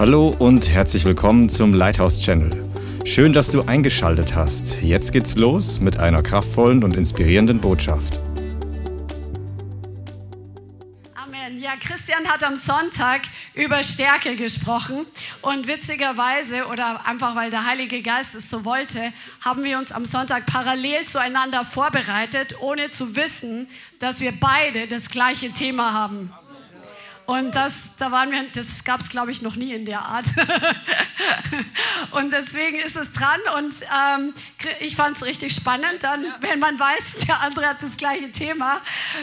Hallo und herzlich willkommen zum Lighthouse Channel. Schön, dass du eingeschaltet hast. Jetzt geht's los mit einer kraftvollen und inspirierenden Botschaft. Amen. Ja, Christian hat am Sonntag über Stärke gesprochen und witzigerweise oder einfach weil der Heilige Geist es so wollte, haben wir uns am Sonntag parallel zueinander vorbereitet, ohne zu wissen, dass wir beide das gleiche Thema haben. Und das, da waren wir, das gab es, glaube ich, noch nie in der Art. und deswegen ist es dran. Und ähm, ich fand es richtig spannend, dann, wenn man weiß, der andere hat das gleiche Thema,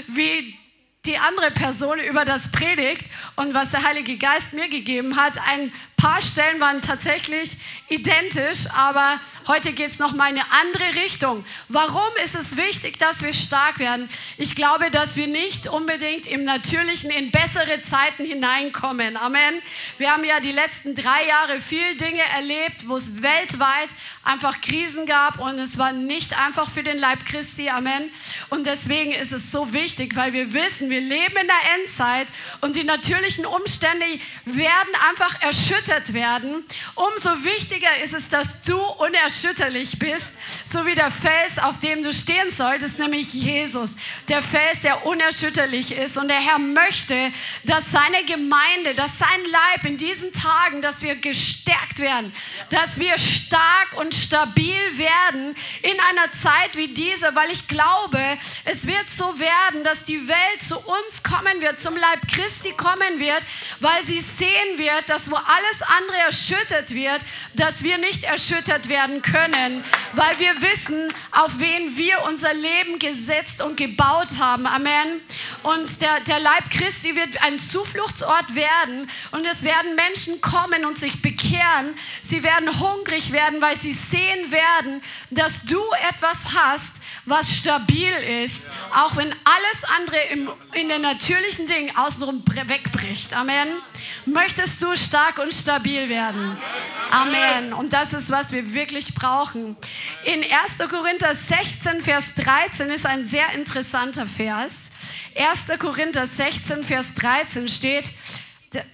wie die andere Person über das predigt und was der Heilige Geist mir gegeben hat. Ein paar Stellen waren tatsächlich identisch, aber heute geht es nochmal in eine andere Richtung. Warum ist es wichtig, dass wir stark werden? Ich glaube, dass wir nicht unbedingt im Natürlichen in bessere Zeiten hineinkommen. Amen. Wir haben ja die letzten drei Jahre viel Dinge erlebt, wo es weltweit einfach Krisen gab und es war nicht einfach für den Leib Christi. Amen. Und deswegen ist es so wichtig, weil wir wissen, wir leben in der Endzeit und die natürlichen Umstände werden einfach erschüttert werden. Umso wichtiger ist es, dass du unerschütterlich bist, so wie der Fels, auf dem du stehen solltest, nämlich Jesus. Der Fels, der unerschütterlich ist. Und der Herr möchte, dass seine Gemeinde, dass sein Leib in diesen Tagen, dass wir gestärkt werden, dass wir stark und stabil werden in einer Zeit wie diese, weil ich glaube, es wird so werden, dass die Welt zu uns kommen wird, zum Leib Christi kommen wird, weil sie sehen wird, dass wo alles andere erschüttert wird, dass wir nicht erschüttert werden können, weil wir wissen, auf wen wir unser Leben gesetzt und gebaut haben. Amen. Und der, der Leib Christi wird ein Zufluchtsort werden und es werden Menschen kommen und sich bekehren. Sie werden hungrig werden, weil sie sehen werden, dass du etwas hast, was stabil ist, auch wenn alles andere im, in den natürlichen Dingen außenrum wegbricht. Amen. Möchtest du stark und stabil werden? Amen. Und das ist, was wir wirklich brauchen. In 1. Korinther 16, Vers 13 ist ein sehr interessanter Vers. 1. Korinther 16, Vers 13 steht,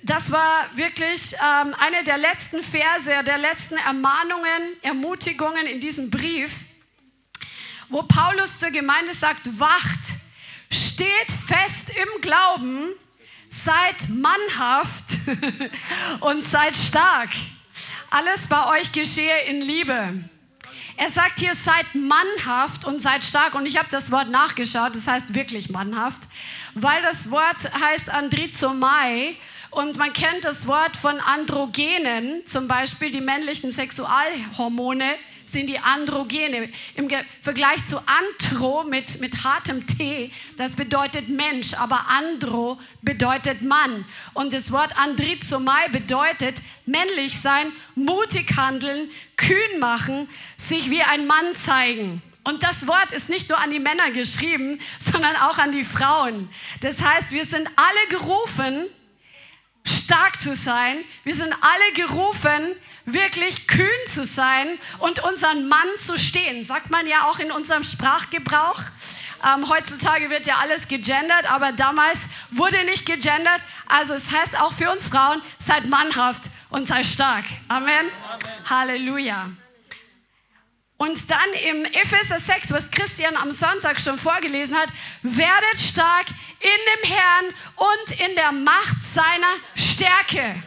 das war wirklich ähm, eine der letzten Verse, der letzten Ermahnungen, Ermutigungen in diesem Brief, wo Paulus zur Gemeinde sagt, wacht, steht fest im Glauben, seid mannhaft und seid stark. Alles bei euch geschehe in Liebe. Er sagt hier, seid mannhaft und seid stark. Und ich habe das Wort nachgeschaut, das heißt wirklich mannhaft, weil das Wort heißt Andrizomai und man kennt das Wort von Androgenen, zum Beispiel die männlichen Sexualhormone sind die Androgene. Im Vergleich zu Antro mit, mit hartem T, das bedeutet Mensch, aber Andro bedeutet Mann. Und das Wort Andrizomai bedeutet männlich sein, mutig handeln, kühn machen, sich wie ein Mann zeigen. Und das Wort ist nicht nur an die Männer geschrieben, sondern auch an die Frauen. Das heißt, wir sind alle gerufen, stark zu sein. Wir sind alle gerufen, wirklich kühn zu sein und unseren Mann zu stehen. Sagt man ja auch in unserem Sprachgebrauch. Ähm, heutzutage wird ja alles gegendert, aber damals wurde nicht gegendert. Also es heißt auch für uns Frauen, seid mannhaft und sei stark. Amen. Amen. Halleluja. Und dann im Epheser 6, was Christian am Sonntag schon vorgelesen hat, werdet stark in dem Herrn und in der Macht seiner Stärke.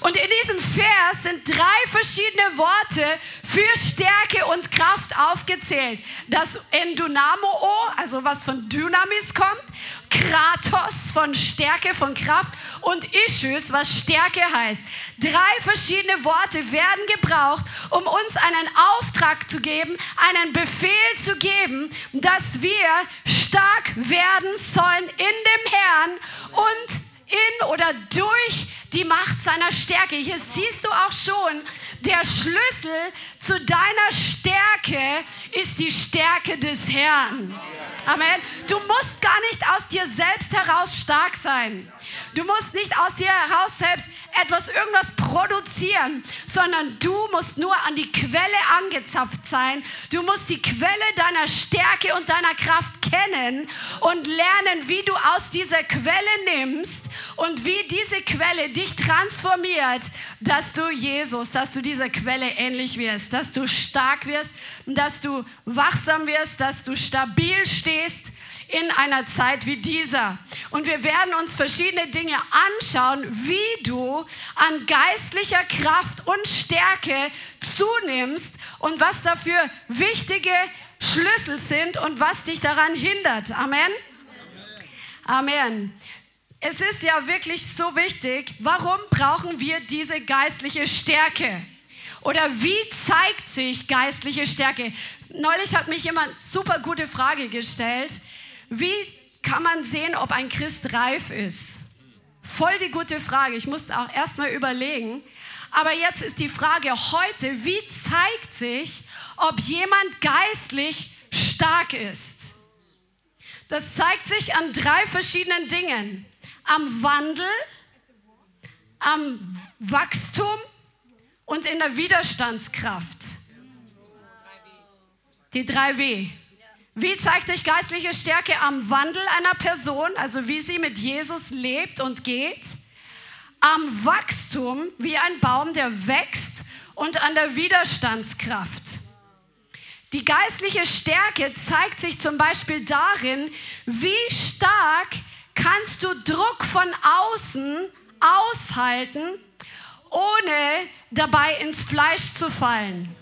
Und in diesem Vers sind drei verschiedene Worte für Stärke und Kraft aufgezählt. Das Endynamo, also was von Dynamis kommt, Kratos von Stärke, von Kraft und Ischus, was Stärke heißt. Drei verschiedene Worte werden gebraucht, um uns einen Auftrag zu geben, einen Befehl zu geben, dass wir stark werden sollen in dem Herrn und in oder durch die Macht seiner Stärke. Hier siehst du auch schon, der Schlüssel zu deiner Stärke ist die Stärke des Herrn. Amen. Du musst gar nicht aus dir selbst heraus stark sein. Du musst nicht aus dir heraus selbst etwas, irgendwas produzieren, sondern du musst nur an die Quelle angezapft sein. Du musst die Quelle deiner Stärke und deiner Kraft kennen und lernen, wie du aus dieser Quelle nimmst und wie diese Quelle dich transformiert, dass du Jesus, dass du dieser Quelle ähnlich wirst, dass du stark wirst, dass du wachsam wirst, dass du stabil stehst in einer Zeit wie dieser. Und wir werden uns verschiedene Dinge anschauen, wie du an geistlicher Kraft und Stärke zunimmst und was dafür wichtige Schlüssel sind und was dich daran hindert. Amen. Amen. Es ist ja wirklich so wichtig, warum brauchen wir diese geistliche Stärke? Oder wie zeigt sich geistliche Stärke? Neulich hat mich jemand super gute Frage gestellt. Wie kann man sehen, ob ein Christ reif ist? Voll die gute Frage. Ich musste auch erstmal überlegen. Aber jetzt ist die Frage heute, wie zeigt sich, ob jemand geistlich stark ist? Das zeigt sich an drei verschiedenen Dingen. Am Wandel, am Wachstum und in der Widerstandskraft. Die drei W. Wie zeigt sich geistliche Stärke am Wandel einer Person, also wie sie mit Jesus lebt und geht? Am Wachstum, wie ein Baum, der wächst und an der Widerstandskraft. Die geistliche Stärke zeigt sich zum Beispiel darin, wie stark kannst du Druck von außen aushalten, ohne dabei ins Fleisch zu fallen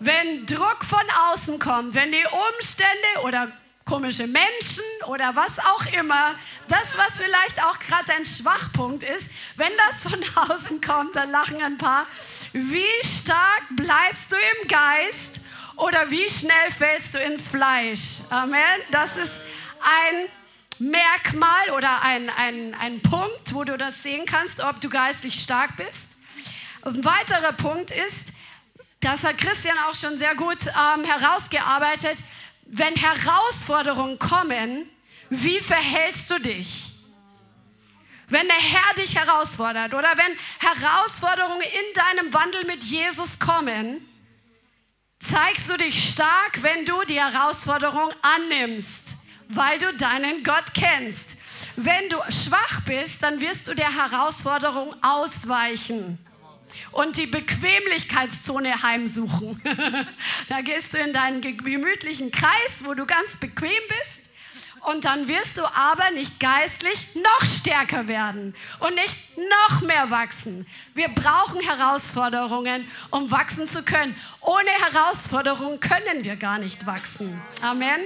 wenn Druck von außen kommt, wenn die Umstände oder komische Menschen oder was auch immer, das, was vielleicht auch gerade ein Schwachpunkt ist, wenn das von außen kommt, dann lachen ein paar. Wie stark bleibst du im Geist oder wie schnell fällst du ins Fleisch? Amen. Das ist ein Merkmal oder ein, ein, ein Punkt, wo du das sehen kannst, ob du geistlich stark bist. Ein weiterer Punkt ist, das hat Christian auch schon sehr gut ähm, herausgearbeitet. Wenn Herausforderungen kommen, wie verhältst du dich? Wenn der Herr dich herausfordert oder wenn Herausforderungen in deinem Wandel mit Jesus kommen, zeigst du dich stark, wenn du die Herausforderung annimmst, weil du deinen Gott kennst. Wenn du schwach bist, dann wirst du der Herausforderung ausweichen und die Bequemlichkeitszone heimsuchen. da gehst du in deinen gemütlichen Kreis, wo du ganz bequem bist. Und dann wirst du aber nicht geistlich noch stärker werden und nicht noch mehr wachsen. Wir brauchen Herausforderungen, um wachsen zu können. Ohne Herausforderungen können wir gar nicht wachsen. Amen.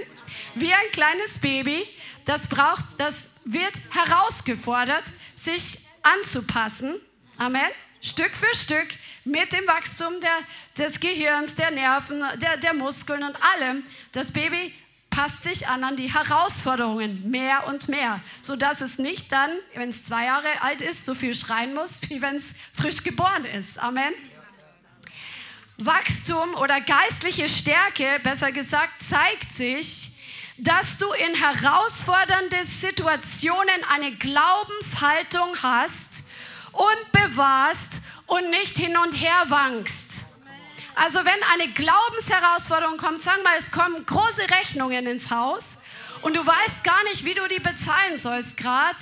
Wie ein kleines Baby, das braucht, das wird herausgefordert, sich anzupassen. Amen. Stück für Stück mit dem Wachstum der, des Gehirns, der Nerven, der, der Muskeln und allem. Das Baby passt sich an an die Herausforderungen mehr und mehr, sodass es nicht dann, wenn es zwei Jahre alt ist, so viel schreien muss, wie wenn es frisch geboren ist. Amen. Wachstum oder geistliche Stärke, besser gesagt, zeigt sich, dass du in herausfordernde Situationen eine Glaubenshaltung hast, und bewahrst und nicht hin und her wankst. Also wenn eine Glaubensherausforderung kommt, sagen wir mal, es kommen große Rechnungen ins Haus und du weißt gar nicht, wie du die bezahlen sollst gerade,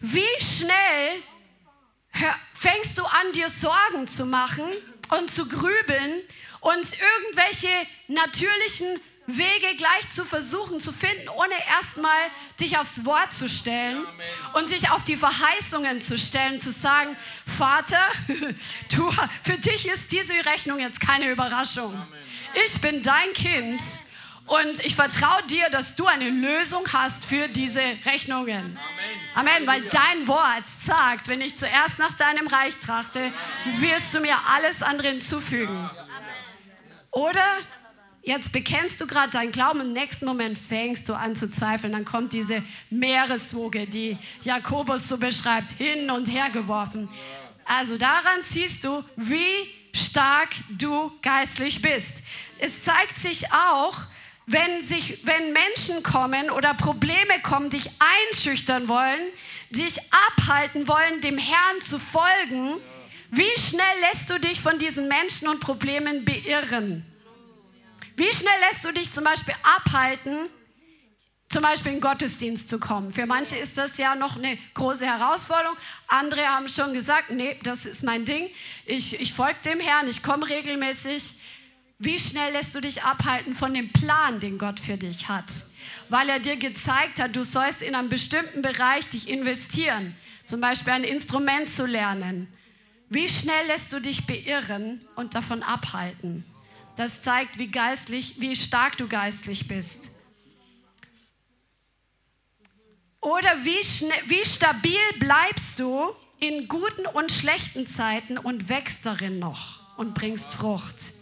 wie schnell fängst du an, dir Sorgen zu machen und zu grübeln und irgendwelche natürlichen Wege gleich zu versuchen zu finden, ohne erstmal dich aufs Wort zu stellen und dich auf die Verheißungen zu stellen, zu sagen, Vater, du, für dich ist diese Rechnung jetzt keine Überraschung. Ich bin dein Kind und ich vertraue dir, dass du eine Lösung hast für diese Rechnungen. Amen, weil dein Wort sagt, wenn ich zuerst nach deinem Reich trachte, wirst du mir alles andere hinzufügen. Oder jetzt bekennst du gerade deinen Glauben, im nächsten Moment fängst du an zu zweifeln. Dann kommt diese Meereswoge, die Jakobus so beschreibt, hin und her geworfen. Also daran siehst du, wie stark du geistlich bist. Es zeigt sich auch, wenn, sich, wenn Menschen kommen oder Probleme kommen, dich einschüchtern wollen, dich abhalten wollen, dem Herrn zu folgen, wie schnell lässt du dich von diesen Menschen und Problemen beirren? Wie schnell lässt du dich zum Beispiel abhalten, zum Beispiel in den Gottesdienst zu kommen? Für manche ist das ja noch eine große Herausforderung. Andere haben schon gesagt, nee, das ist mein Ding. Ich, ich folge dem Herrn, ich komme regelmäßig. Wie schnell lässt du dich abhalten von dem Plan, den Gott für dich hat? Weil er dir gezeigt hat, du sollst in einem bestimmten Bereich dich investieren, zum Beispiel ein Instrument zu lernen. Wie schnell lässt du dich beirren und davon abhalten? Das zeigt, wie geistlich, wie stark du geistlich bist. Oder wie, wie stabil bleibst du in guten und schlechten Zeiten und wächst darin noch und bringst Frucht?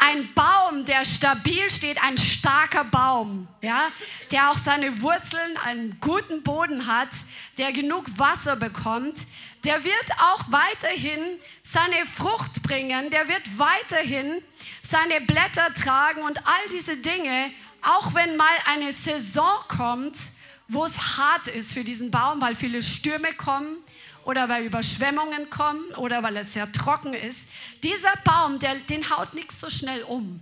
ein Baum, der stabil steht, ein starker Baum, ja, der auch seine Wurzeln einen guten Boden hat, der genug Wasser bekommt, der wird auch weiterhin seine Frucht bringen, der wird weiterhin seine Blätter tragen und all diese Dinge, auch wenn mal eine Saison kommt, wo es hart ist für diesen Baum, weil viele Stürme kommen, oder weil Überschwemmungen kommen oder weil es sehr trocken ist. Dieser Baum, der, den haut nichts so schnell um.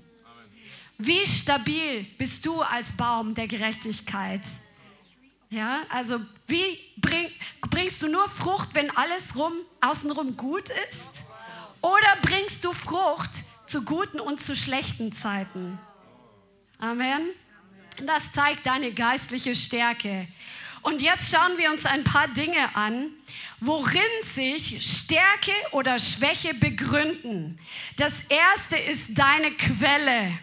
Wie stabil bist du als Baum der Gerechtigkeit? Ja, also wie bring, bringst du nur Frucht, wenn alles rum, außenrum gut ist? Oder bringst du Frucht zu guten und zu schlechten Zeiten? Amen. Das zeigt deine geistliche Stärke. Und jetzt schauen wir uns ein paar Dinge an, worin sich Stärke oder Schwäche begründen. Das erste ist deine Quelle.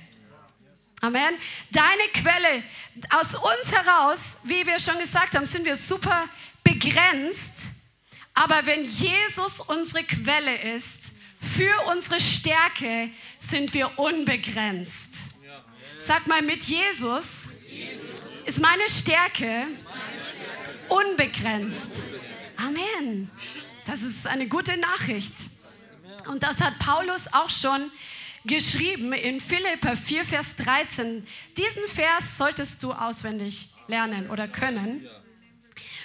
Amen. Deine Quelle. Aus uns heraus, wie wir schon gesagt haben, sind wir super begrenzt. Aber wenn Jesus unsere Quelle ist, für unsere Stärke sind wir unbegrenzt. Sag mal, mit Jesus ist meine Stärke unbegrenzt. Amen. Das ist eine gute Nachricht. Und das hat Paulus auch schon geschrieben in Philippa 4, Vers 13. Diesen Vers solltest du auswendig lernen oder können.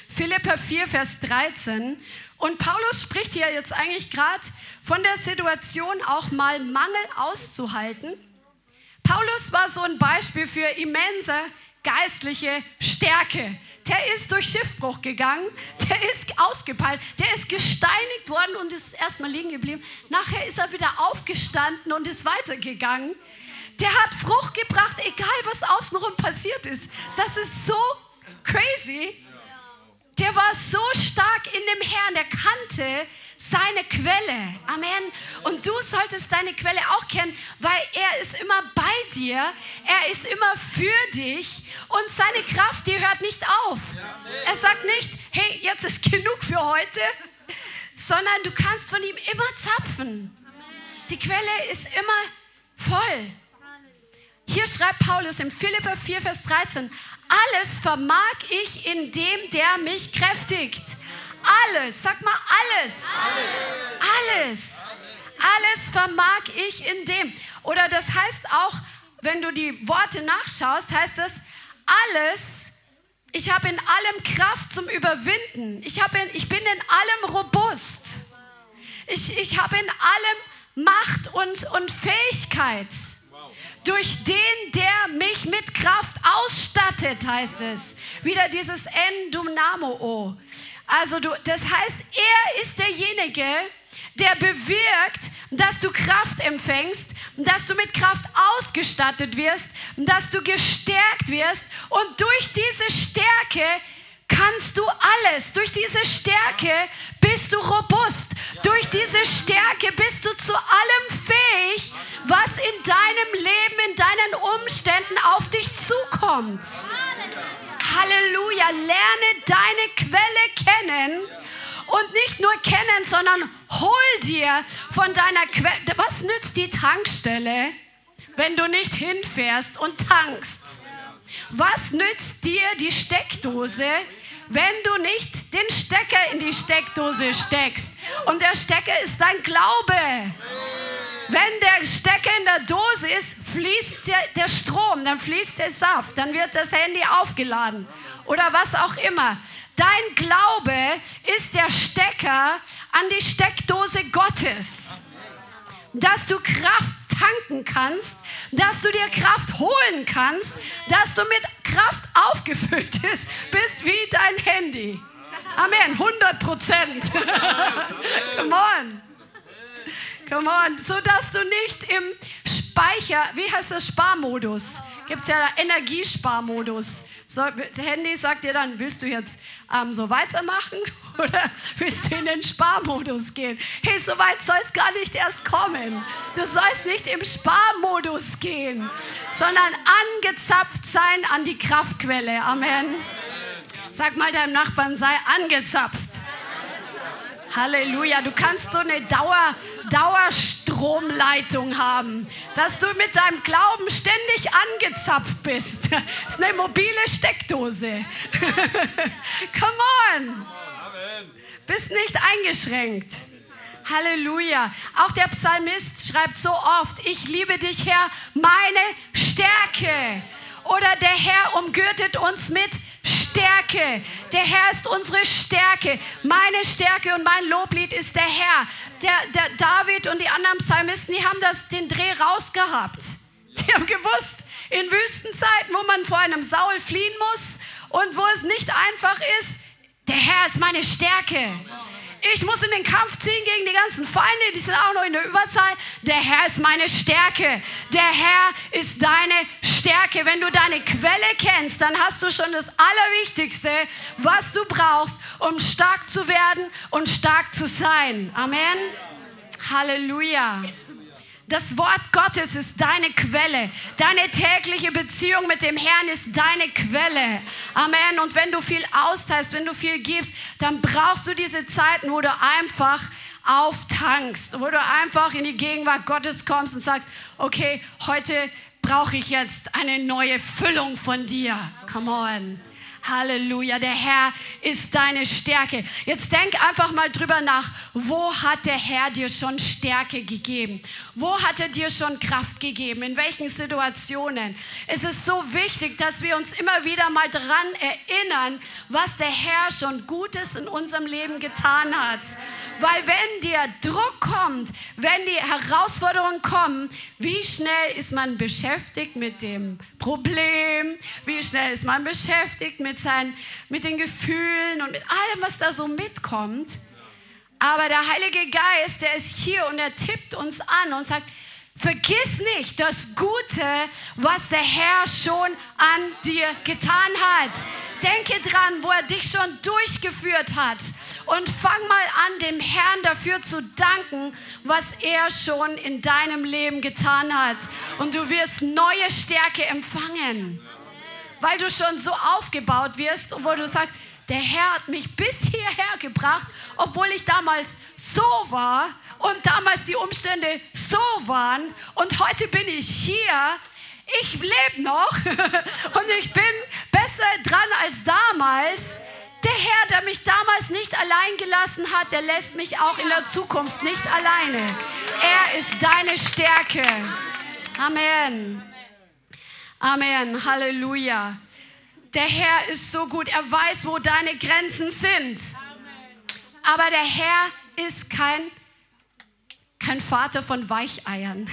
Philippa 4, Vers 13. Und Paulus spricht hier jetzt eigentlich gerade von der Situation, auch mal Mangel auszuhalten. Paulus war so ein Beispiel für immense geistliche Stärke der ist durch Schiffbruch gegangen, der ist ausgepeilt, der ist gesteinigt worden und ist erstmal liegen geblieben. Nachher ist er wieder aufgestanden und ist weitergegangen. Der hat Frucht gebracht, egal was außenrum passiert ist. Das ist so crazy. Der war so stark in dem Herrn, der kannte seine Quelle. Amen. Und du solltest deine Quelle auch kennen, weil er ist immer bei dir. Er ist immer für dich. Und seine Kraft, die hört nicht auf. Er sagt nicht, hey, jetzt ist genug für heute, sondern du kannst von ihm immer zapfen. Die Quelle ist immer voll. Hier schreibt Paulus in Philippa 4, Vers 13, alles vermag ich in dem, der mich kräftigt. Alles, sag mal alles. Alles. Alles, alles vermag ich in dem. Oder das heißt auch, wenn du die Worte nachschaust, heißt das, alles, ich habe in allem Kraft zum Überwinden. Ich, in, ich bin in allem robust. Ich, ich habe in allem Macht und, und Fähigkeit. Durch den, der mich mit Kraft ausstattet, heißt es. Wieder dieses En Dynamo. Also du, das heißt, er ist derjenige, der bewirkt, dass du Kraft empfängst, dass du mit Kraft ausgestattet wirst, dass du gestärkt wirst und durch diese Stärke kannst du alles. Durch diese Stärke bist du robust. Durch diese Stärke bist du zu allem fähig, was in deinem Leben, in deinen Umständen auf dich zukommt. Halleluja. Lerne deine Quelle kennen. Und nicht nur kennen, sondern hol dir von deiner Quelle. Was nützt die Tankstelle, wenn du nicht hinfährst und tankst? Was nützt dir die Steckdose, wenn du nicht den Stecker in die Steckdose steckst? Und der Stecker ist dein Glaube. Wenn der Stecker in der Dose ist, fließt der, der Strom, dann fließt der Saft, dann wird das Handy aufgeladen oder was auch immer. Dein Glaube ist der Stecker an die Steckdose Gottes, dass du Kraft tanken kannst, dass du dir Kraft holen kannst, dass du mit Kraft aufgefüllt bist wie dein Handy. Amen, 100 Prozent. Come on. Come on, so dass du nicht im Speicher, wie heißt das, Sparmodus, gibt es ja Energiesparmodus. So, das Handy sagt dir dann, willst du jetzt ähm, so weitermachen oder willst du in den Sparmodus gehen? Hey, so weit soll es gar nicht erst kommen. Du sollst nicht im Sparmodus gehen, sondern angezapft sein an die Kraftquelle. Amen. Sag mal deinem Nachbarn, sei angezapft. Halleluja. Du kannst so eine Dauer, Dauerstromleitung haben, dass du mit deinem Glauben ständig angezapft bist. Das ist eine mobile Steckdose. Come on. Bist nicht eingeschränkt. Halleluja. Auch der Psalmist schreibt so oft, ich liebe dich, Herr, meine Stärke. Oder der Herr umgürtet uns mit Stärke. Der Herr ist unsere Stärke. Meine Stärke und mein Loblied ist der Herr. Der, der David und die anderen Psalmisten, die haben das, den Dreh rausgehabt. Die haben gewusst, in Wüstenzeiten, wo man vor einem Saul fliehen muss und wo es nicht einfach ist, der Herr ist meine Stärke. Ich muss in den Kampf ziehen gegen die ganzen Feinde, die sind auch noch in der Überzahl. Der Herr ist meine Stärke. Der Herr ist deine Stärke. Wenn du deine Quelle kennst, dann hast du schon das Allerwichtigste, was du brauchst, um stark zu werden und stark zu sein. Amen. Halleluja. Das Wort Gottes ist deine Quelle. Deine tägliche Beziehung mit dem Herrn ist deine Quelle. Amen. Und wenn du viel austeilst, wenn du viel gibst, dann brauchst du diese Zeiten, wo du einfach auftankst, wo du einfach in die Gegenwart Gottes kommst und sagst, okay, heute brauche ich jetzt eine neue Füllung von dir. Come on. Halleluja, der Herr ist deine Stärke. Jetzt denk einfach mal drüber nach, wo hat der Herr dir schon Stärke gegeben? Wo hat er dir schon Kraft gegeben? In welchen Situationen? Es ist so wichtig, dass wir uns immer wieder mal daran erinnern, was der Herr schon Gutes in unserem Leben getan hat. Weil wenn dir Druck kommt, wenn die Herausforderungen kommen, wie schnell ist man beschäftigt mit dem Problem? Wie schnell ist man beschäftigt mit, seinen, mit den Gefühlen und mit allem, was da so mitkommt? Aber der Heilige Geist, der ist hier und er tippt uns an und sagt, Vergiss nicht das Gute, was der Herr schon an dir getan hat. Denke dran, wo er dich schon durchgeführt hat. Und fang mal an, dem Herrn dafür zu danken, was er schon in deinem Leben getan hat. Und du wirst neue Stärke empfangen, weil du schon so aufgebaut wirst wo du sagst, der Herr hat mich bis hierher gebracht, obwohl ich damals so war und damals die Umstände so waren und heute bin ich hier. Ich lebe noch und ich bin besser dran als damals. Der Herr, der mich damals nicht allein gelassen hat, der lässt mich auch in der Zukunft nicht alleine. Er ist deine Stärke. Amen. Amen. Halleluja. Der Herr ist so gut. Er weiß, wo deine Grenzen sind. Aber der Herr ist kein kein Vater von Weicheiern.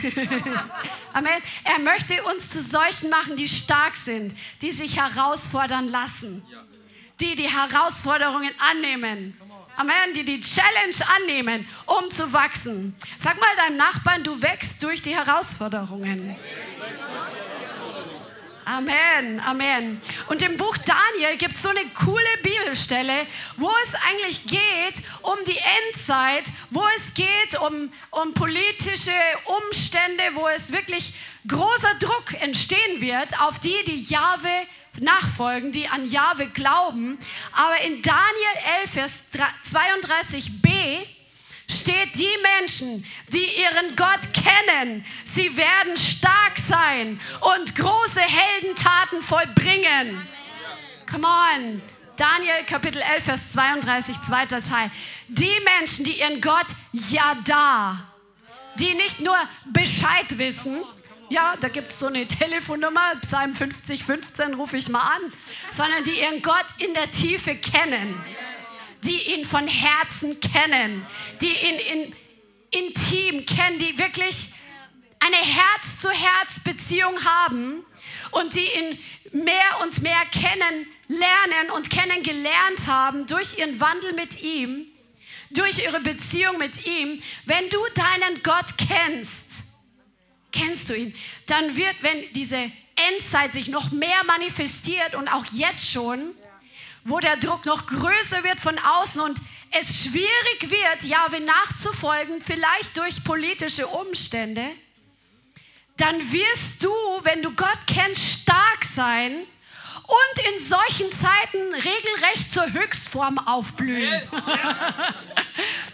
Amen. Er möchte uns zu solchen machen, die stark sind, die sich herausfordern lassen, die die Herausforderungen annehmen. Amen, die die Challenge annehmen, um zu wachsen. Sag mal deinem Nachbarn, du wächst durch die Herausforderungen. Amen, Amen. Und im Buch Daniel gibt es so eine coole Bibelstelle, wo es eigentlich geht um die Endzeit, wo es geht um, um politische Umstände, wo es wirklich großer Druck entstehen wird auf die, die Jahwe nachfolgen, die an Jahwe glauben. Aber in Daniel 11, Vers 32b steht, die Menschen, die ihren Gott kennen, sie werden stark sein und große Heldentaten vollbringen. Come on. Daniel Kapitel 11, Vers 32, zweiter Teil. Die Menschen, die ihren Gott Yada, die nicht nur Bescheid wissen, ja, da gibt es so eine Telefonnummer, Psalm 50, 15 rufe ich mal an, sondern die ihren Gott in der Tiefe kennen, die ihn von Herzen kennen, die ihn in, intim kennen, die wirklich eine Herz-zu-Herz-Beziehung haben und die ihn mehr und mehr kennenlernen und kennengelernt haben durch ihren Wandel mit ihm, durch ihre Beziehung mit ihm. Wenn du deinen Gott kennst, kennst du ihn, dann wird, wenn diese Endzeit sich noch mehr manifestiert und auch jetzt schon, wo der Druck noch größer wird von außen und es schwierig wird, Jahwe nachzufolgen, vielleicht durch politische Umstände, dann wirst du, wenn du Gott kennst, stark sein und in solchen Zeiten regelrecht zur Höchstform aufblühen.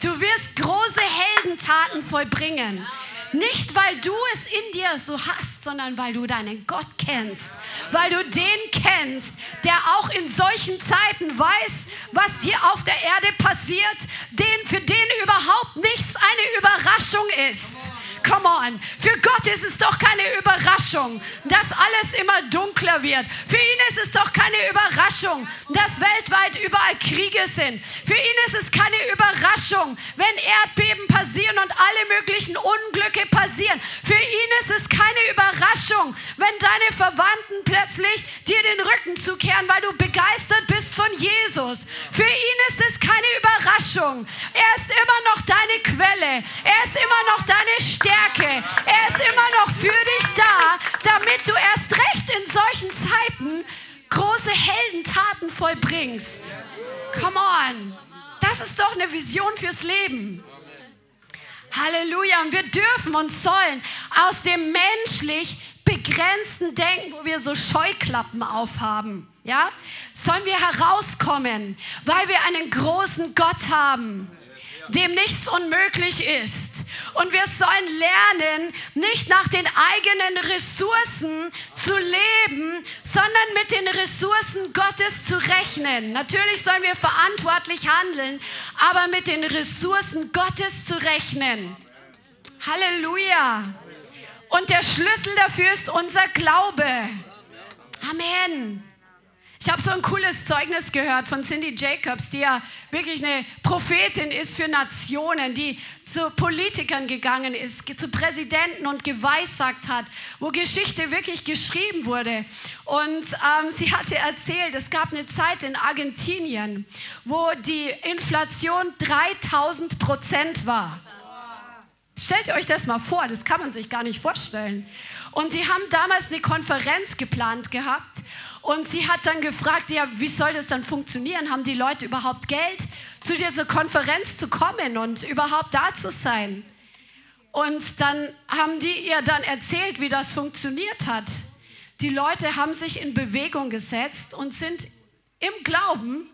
Du wirst große Heldentaten vollbringen. Nicht, weil du es in dir so hast, sondern weil du deinen Gott kennst. Weil du den kennst, der auch in solchen Zeiten weiß, was hier auf der Erde passiert, den, für den überhaupt nichts eine Überraschung ist. Come on. Für Gott ist es doch keine Überraschung, dass alles immer dunkler wird. Für ihn ist es doch keine Überraschung, dass weltweit überall Kriege sind. Für ihn ist es keine Überraschung, wenn Erdbeben passieren und alle möglichen Unglücke passieren. Für ihn ist es keine Überraschung, wenn deine Verwandten plötzlich dir den Rücken zukehren, weil du begeistert bist von Jesus. Für ihn ist es keine Überraschung. Er ist immer noch deine Quelle. Er ist immer noch deine Stärke. Er ist immer noch für dich da, damit du erst recht in solchen Zeiten große Heldentaten vollbringst. Come on. Das ist doch eine Vision fürs Leben. Halleluja. Und wir dürfen und sollen aus dem menschlich begrenzten Denken, wo wir so Scheuklappen aufhaben, ja, sollen wir herauskommen, weil wir einen großen Gott haben, dem nichts unmöglich ist. Und wir sollen lernen, nicht nach den eigenen Ressourcen zu leben, sondern mit den Ressourcen Gottes zu rechnen. Natürlich sollen wir verantwortlich handeln, aber mit den Ressourcen Gottes zu rechnen. Halleluja. Und der Schlüssel dafür ist unser Glaube. Amen. Ich habe so ein cooles Zeugnis gehört von Cindy Jacobs, die ja wirklich eine Prophetin ist für Nationen, die zu Politikern gegangen ist, zu Präsidenten und geweissagt hat, wo Geschichte wirklich geschrieben wurde. Und ähm, sie hatte erzählt, es gab eine Zeit in Argentinien, wo die Inflation 3000 Prozent war. Stellt euch das mal vor, das kann man sich gar nicht vorstellen. Und sie haben damals eine Konferenz geplant gehabt und sie hat dann gefragt, ja, wie soll das dann funktionieren? Haben die Leute überhaupt Geld, zu dieser Konferenz zu kommen und überhaupt da zu sein? Und dann haben die ihr dann erzählt, wie das funktioniert hat. Die Leute haben sich in Bewegung gesetzt und sind im Glauben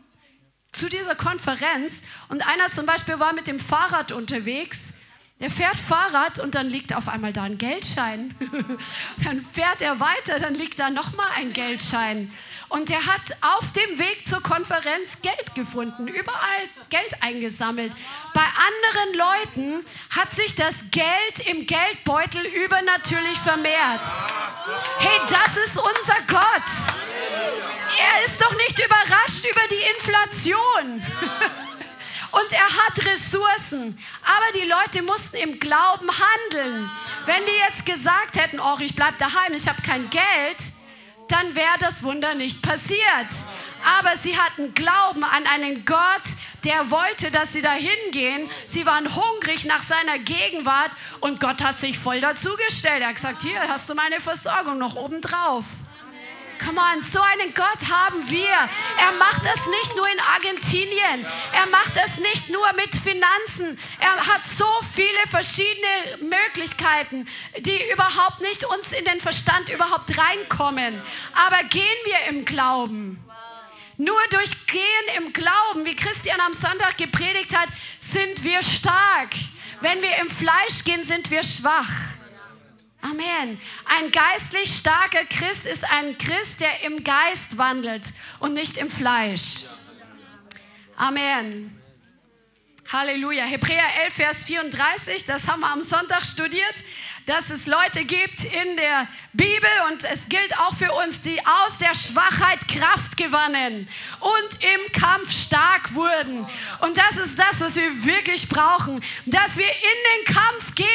zu dieser Konferenz. Und einer zum Beispiel war mit dem Fahrrad unterwegs er fährt Fahrrad und dann liegt auf einmal da ein Geldschein. dann fährt er weiter, dann liegt da nochmal ein Geldschein. Und er hat auf dem Weg zur Konferenz Geld gefunden, überall Geld eingesammelt. Bei anderen Leuten hat sich das Geld im Geldbeutel übernatürlich vermehrt. Hey, das ist unser Gott. Er ist doch nicht überrascht über die Inflation. Und er hat Ressourcen. Aber die Leute mussten im Glauben handeln. Wenn die jetzt gesagt hätten, oh, ich bleibe daheim, ich habe kein Geld, dann wäre das Wunder nicht passiert. Aber sie hatten Glauben an einen Gott, der wollte, dass sie da hingehen. Sie waren hungrig nach seiner Gegenwart und Gott hat sich voll dazugestellt. Er hat gesagt, hier hast du meine Versorgung noch obendrauf. Come on, so einen Gott haben wir. Er macht das nicht nur in Argentinien. Er macht das nicht nur mit Finanzen. Er hat so viele verschiedene Möglichkeiten, die überhaupt nicht uns in den Verstand überhaupt reinkommen. Aber gehen wir im Glauben. Nur durch Gehen im Glauben, wie Christian am Sonntag gepredigt hat, sind wir stark. Wenn wir im Fleisch gehen, sind wir schwach. Amen. Ein geistlich starker Christ ist ein Christ, der im Geist wandelt und nicht im Fleisch. Amen. Halleluja. Hebräer 11, Vers 34, das haben wir am Sonntag studiert dass es Leute gibt in der Bibel und es gilt auch für uns, die aus der Schwachheit Kraft gewannen und im Kampf stark wurden. Und das ist das, was wir wirklich brauchen, dass wir in den Kampf gehen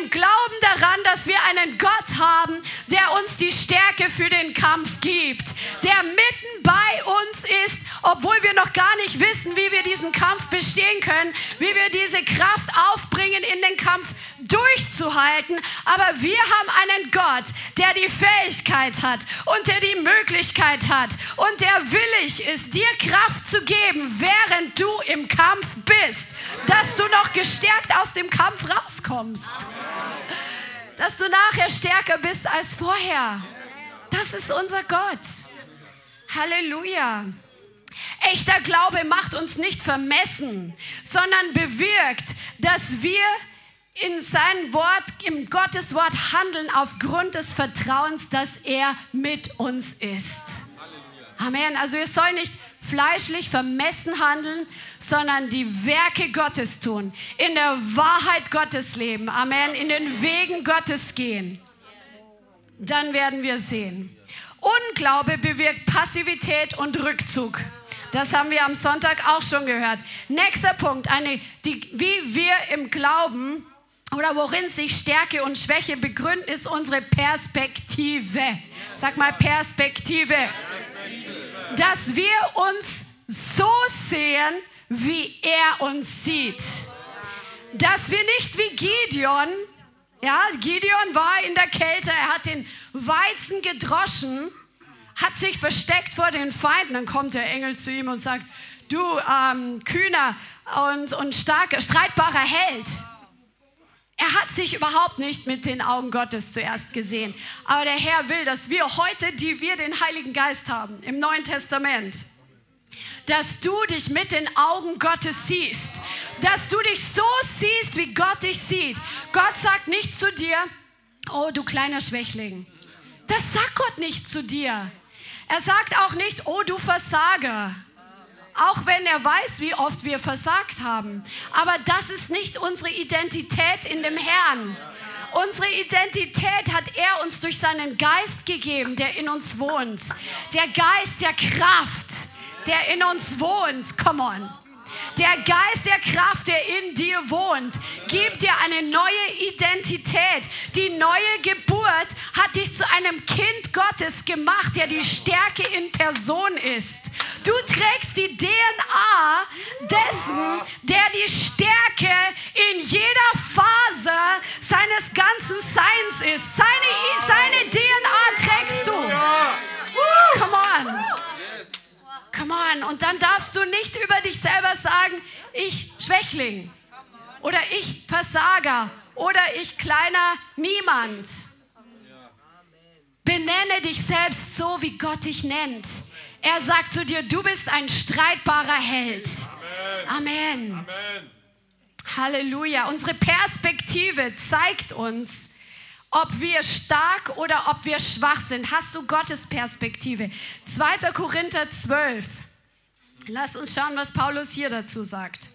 im Glauben daran, dass wir einen Gott haben, der uns die Stärke für den Kampf gibt, der mitten bei uns ist, obwohl wir noch gar nicht wissen, wie wir diesen Kampf bestehen können, wie wir diese Kraft aufbringen in den Kampf durchzuhalten. Aber wir haben einen Gott, der die Fähigkeit hat und der die Möglichkeit hat und der willig ist, dir Kraft zu geben, während du im Kampf bist, dass du noch gestärkt aus dem Kampf rauskommst. Dass du nachher stärker bist als vorher. Das ist unser Gott. Halleluja. Echter Glaube macht uns nicht vermessen, sondern bewirkt, dass wir in sein Wort, im Gottes Wort handeln aufgrund des Vertrauens, dass er mit uns ist. Amen. Also wir sollen nicht fleischlich vermessen handeln, sondern die Werke Gottes tun, in der Wahrheit Gottes leben. Amen. In den Wegen Gottes gehen. Dann werden wir sehen. Unglaube bewirkt Passivität und Rückzug. Das haben wir am Sonntag auch schon gehört. Nächster Punkt, eine, die, wie wir im Glauben oder worin sich Stärke und Schwäche begründen, ist unsere Perspektive. Sag mal Perspektive. Dass wir uns so sehen, wie er uns sieht. Dass wir nicht wie Gideon, ja, Gideon war in der Kälte, er hat den Weizen gedroschen, hat sich versteckt vor den Feinden. Dann kommt der Engel zu ihm und sagt, du ähm, kühner und, und starker, streitbarer Held er hat sich überhaupt nicht mit den Augen Gottes zuerst gesehen. Aber der Herr will, dass wir heute, die wir den Heiligen Geist haben, im Neuen Testament, dass du dich mit den Augen Gottes siehst. Dass du dich so siehst, wie Gott dich sieht. Gott sagt nicht zu dir, oh du kleiner Schwächling. Das sagt Gott nicht zu dir. Er sagt auch nicht, oh du Versager auch wenn er weiß, wie oft wir versagt haben. Aber das ist nicht unsere Identität in dem Herrn. Unsere Identität hat er uns durch seinen Geist gegeben, der in uns wohnt. Der Geist der Kraft, der in uns wohnt. Come on. Der Geist der Kraft, der in dir wohnt, gibt dir eine neue Identität. Die neue Geburt hat dich zu einem Kind Gottes gemacht, der die Stärke in Person ist. Du trägst die DNA dessen, der die Stärke in jeder Phase seines ganzen Seins ist. Seine, seine DNA trägst du. Come on. Come on. Und dann darfst du nicht über dich selber sagen, ich Schwächling oder ich Versager oder ich kleiner Niemand. Benenne dich selbst so, wie Gott dich nennt. Er sagt zu dir, du bist ein streitbarer Held. Amen. Amen. Halleluja. Unsere Perspektive zeigt uns, ob wir stark oder ob wir schwach sind. Hast du Gottes Perspektive? 2. Korinther 12. Lass uns schauen, was Paulus hier dazu sagt.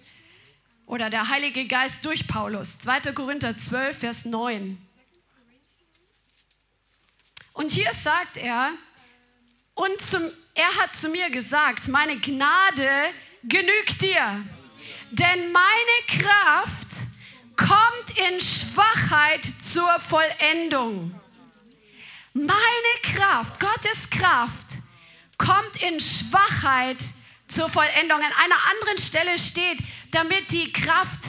Oder der Heilige Geist durch Paulus. 2. Korinther 12, Vers 9. Und hier sagt er, und zum er hat zu mir gesagt, meine Gnade genügt dir, denn meine Kraft kommt in Schwachheit zur Vollendung. Meine Kraft, Gottes Kraft, kommt in Schwachheit zur Vollendung. An einer anderen Stelle steht, damit die Kraft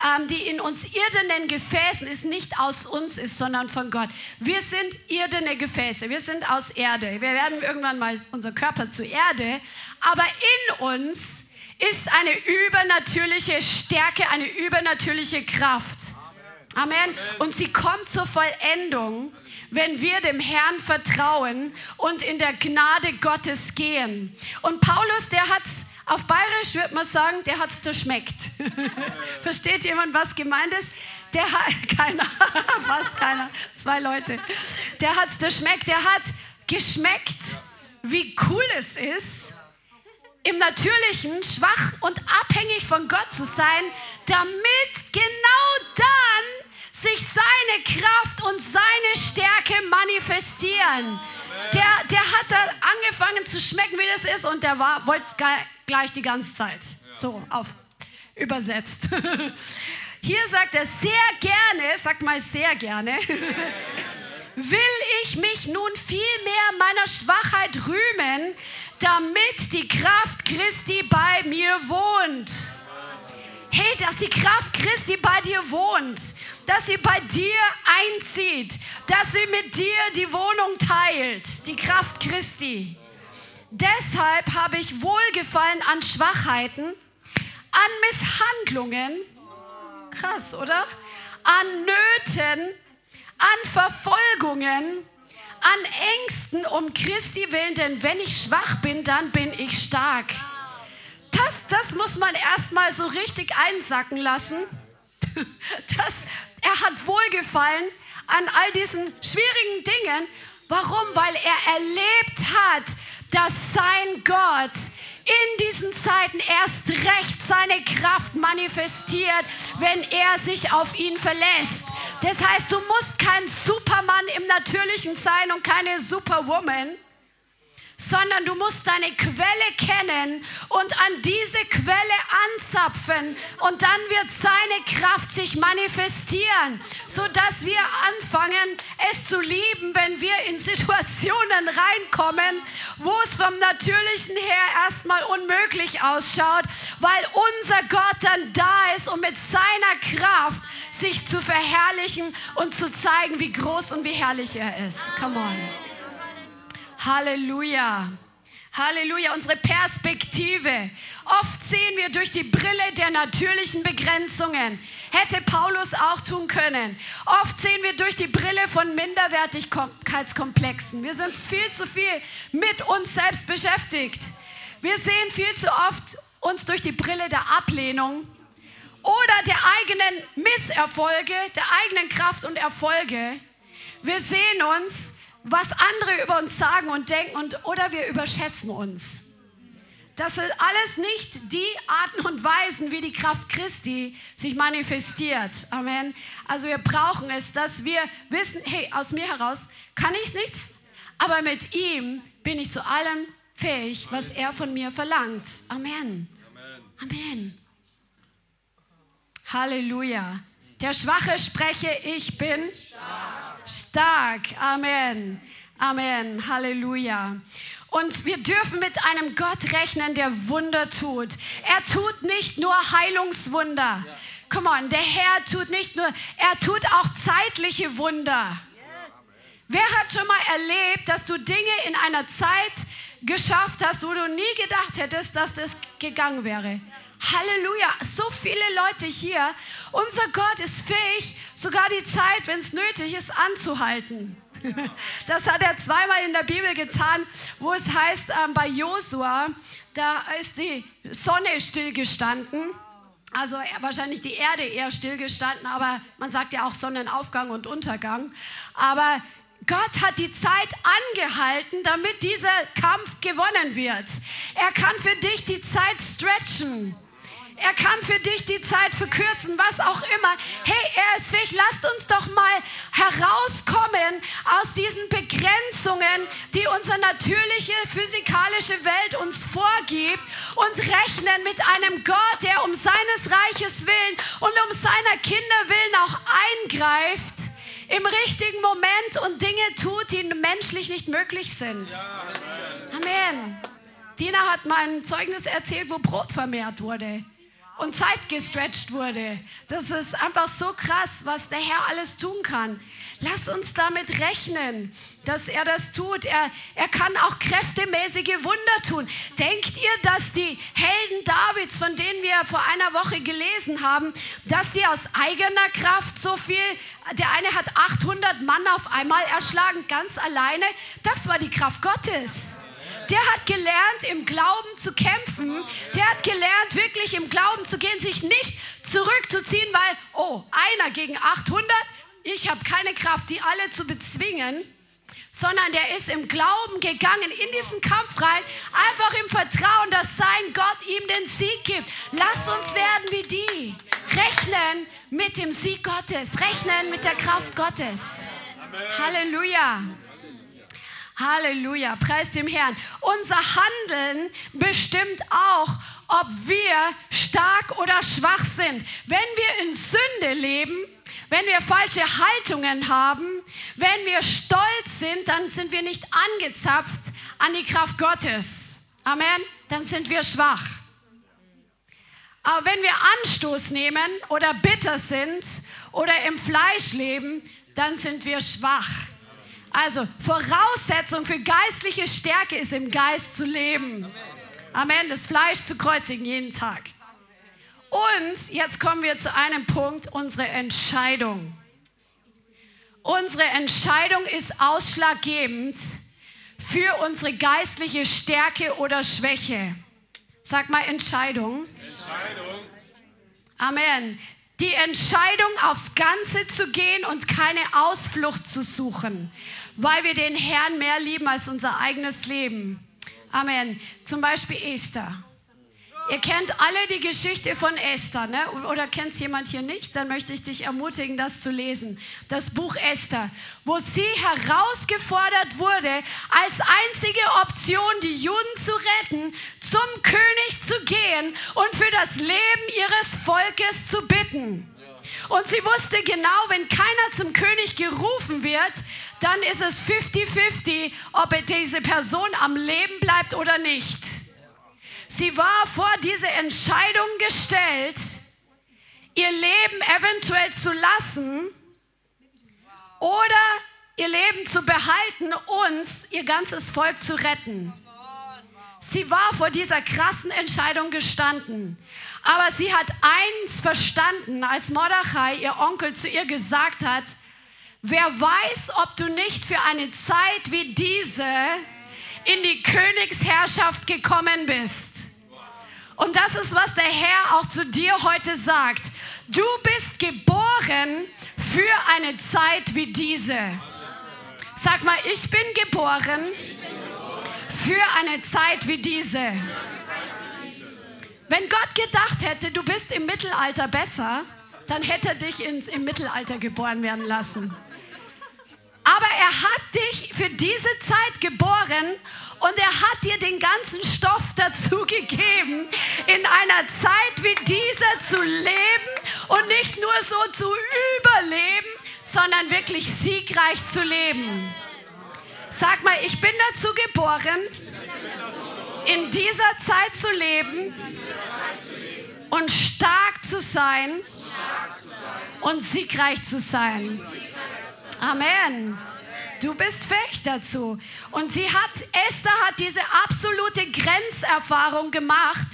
ähm, die in uns irdenen Gefäßen ist, nicht aus uns ist, sondern von Gott. Wir sind irdene Gefäße, wir sind aus Erde. Wir werden irgendwann mal unser Körper zu Erde, aber in uns ist eine übernatürliche Stärke, eine übernatürliche Kraft. Amen. Und sie kommt zur Vollendung, wenn wir dem Herrn vertrauen und in der Gnade Gottes gehen. Und Paulus, der hat es auf Bayerisch würde man sagen, der hat es zerschmeckt. Versteht jemand, was gemeint ist? Der hat, keiner, fast keiner, zwei Leute. Der hat es zerschmeckt, der hat geschmeckt, wie cool es ist, im Natürlichen schwach und abhängig von Gott zu sein, damit genau dann sich seine Kraft und seine Stärke manifestieren. Der, der hat da angefangen zu schmecken, wie das ist und der wollte es gleich die ganze Zeit. So, auf übersetzt. Hier sagt er sehr gerne, sag mal sehr gerne, will ich mich nun viel mehr meiner Schwachheit rühmen, damit die Kraft Christi bei mir wohnt. Hey, dass die Kraft Christi bei dir wohnt, dass sie bei dir einzieht, dass sie mit dir die Wohnung teilt, die Kraft Christi. Deshalb habe ich Wohlgefallen an Schwachheiten, an Misshandlungen, krass, oder? An Nöten, an Verfolgungen, an Ängsten um Christi willen, denn wenn ich schwach bin, dann bin ich stark. Das, das muss man erstmal so richtig einsacken lassen. Das, er hat Wohlgefallen an all diesen schwierigen Dingen. Warum? Weil er erlebt hat, dass sein Gott in diesen Zeiten erst recht seine Kraft manifestiert, wenn er sich auf ihn verlässt. Das heißt, du musst kein Supermann im Natürlichen sein und keine Superwoman, sondern du musst deine Quelle kennen und an diese Quelle anzapfen und dann wird seine Kraft sich manifestieren, sodass wir anfangen, es zu lieben, wenn wir in Situationen reinkommen, wo es vom Natürlichen her erstmal unmöglich ausschaut, weil unser Gott dann da ist, um mit seiner Kraft sich zu verherrlichen und zu zeigen, wie groß und wie herrlich er ist. Come on. Halleluja. Halleluja, unsere Perspektive. Oft sehen wir durch die Brille der natürlichen Begrenzungen. Hätte Paulus auch tun können. Oft sehen wir durch die Brille von Minderwertigkeitskomplexen. Wir sind viel zu viel mit uns selbst beschäftigt. Wir sehen viel zu oft uns durch die Brille der Ablehnung oder der eigenen Misserfolge, der eigenen Kraft und Erfolge. Wir sehen uns was andere über uns sagen und denken und, oder wir überschätzen uns. Das sind alles nicht die Arten und Weisen, wie die Kraft Christi sich manifestiert. Amen. Also wir brauchen es, dass wir wissen, hey, aus mir heraus kann ich nichts, aber mit ihm bin ich zu allem fähig, was er von mir verlangt. Amen. Amen. Halleluja. Der Schwache spreche, ich bin stark. Stark. Amen. Amen. Halleluja. Und wir dürfen mit einem Gott rechnen, der Wunder tut. Er tut nicht nur Heilungswunder. Come on, der Herr tut nicht nur, er tut auch zeitliche Wunder. Wer hat schon mal erlebt, dass du Dinge in einer Zeit geschafft hast, wo du nie gedacht hättest, dass das gegangen wäre? Halleluja, so viele Leute hier. Unser Gott ist fähig, sogar die Zeit, wenn es nötig ist, anzuhalten. Das hat er zweimal in der Bibel getan, wo es heißt, ähm, bei Josua, da ist die Sonne stillgestanden. Also wahrscheinlich die Erde eher stillgestanden, aber man sagt ja auch Sonnenaufgang und Untergang. Aber Gott hat die Zeit angehalten, damit dieser Kampf gewonnen wird. Er kann für dich die Zeit stretchen. Er kann für dich die Zeit verkürzen, was auch immer. Hey, er ist fähig. Lasst uns doch mal herauskommen aus diesen Begrenzungen, die unsere natürliche physikalische Welt uns vorgibt und rechnen mit einem Gott, der um seines Reiches willen und um seiner Kinder willen auch eingreift im richtigen Moment und Dinge tut, die menschlich nicht möglich sind. Amen. Dina hat mal ein Zeugnis erzählt, wo Brot vermehrt wurde und Zeit gestretched wurde. Das ist einfach so krass, was der Herr alles tun kann. Lass uns damit rechnen, dass er das tut. Er, er kann auch kräftemäßige Wunder tun. Denkt ihr, dass die Helden Davids, von denen wir vor einer Woche gelesen haben, dass die aus eigener Kraft so viel, der eine hat 800 Mann auf einmal erschlagen, ganz alleine, das war die Kraft Gottes der hat gelernt, im Glauben zu kämpfen. Der hat gelernt, wirklich im Glauben zu gehen, sich nicht zurückzuziehen, weil, oh, einer gegen 800, ich habe keine Kraft, die alle zu bezwingen, sondern der ist im Glauben gegangen in diesen Kampf rein, einfach im Vertrauen, dass sein Gott ihm den Sieg gibt. Lass uns werden wie die. Rechnen mit dem Sieg Gottes, rechnen mit der Kraft Gottes. Amen. Halleluja. Halleluja, preis dem Herrn. Unser Handeln bestimmt auch, ob wir stark oder schwach sind. Wenn wir in Sünde leben, wenn wir falsche Haltungen haben, wenn wir stolz sind, dann sind wir nicht angezapft an die Kraft Gottes. Amen. Dann sind wir schwach. Aber wenn wir Anstoß nehmen oder bitter sind oder im Fleisch leben, dann sind wir schwach. Also Voraussetzung für geistliche Stärke ist im Geist zu leben. Amen. Das Fleisch zu kreuzigen jeden Tag. Und jetzt kommen wir zu einem Punkt, unsere Entscheidung. Unsere Entscheidung ist ausschlaggebend für unsere geistliche Stärke oder Schwäche. Sag mal Entscheidung. Entscheidung. Amen. Die Entscheidung, aufs Ganze zu gehen und keine Ausflucht zu suchen, weil wir den Herrn mehr lieben als unser eigenes Leben. Amen. Zum Beispiel Esther. Ihr kennt alle die Geschichte von Esther, ne? oder kennt es jemand hier nicht? Dann möchte ich dich ermutigen, das zu lesen. Das Buch Esther, wo sie herausgefordert wurde, als einzige Option, die Juden zu retten, zum König zu gehen und für das Leben ihres Volkes zu bitten. Und sie wusste genau, wenn keiner zum König gerufen wird, dann ist es 50-50, ob diese Person am Leben bleibt oder nicht. Sie war vor diese Entscheidung gestellt, ihr Leben eventuell zu lassen oder ihr Leben zu behalten und ihr ganzes Volk zu retten. Sie war vor dieser krassen Entscheidung gestanden. Aber sie hat eins verstanden, als Mordechai, ihr Onkel, zu ihr gesagt hat, wer weiß, ob du nicht für eine Zeit wie diese in die Königsherrschaft gekommen bist. Und das ist, was der Herr auch zu dir heute sagt. Du bist geboren für eine Zeit wie diese. Sag mal, ich bin geboren für eine Zeit wie diese. Wenn Gott gedacht hätte, du bist im Mittelalter besser, dann hätte er dich in, im Mittelalter geboren werden lassen. Aber er hat dich für diese Zeit geboren und er hat dir den ganzen Stoff dazu gegeben, in einer Zeit wie dieser zu leben und nicht nur so zu überleben, sondern wirklich siegreich zu leben. Sag mal, ich bin dazu geboren, in dieser Zeit zu leben und stark zu sein und siegreich zu sein. Amen. Du bist fähig dazu. Und sie hat, Esther hat diese absolute Grenzerfahrung gemacht.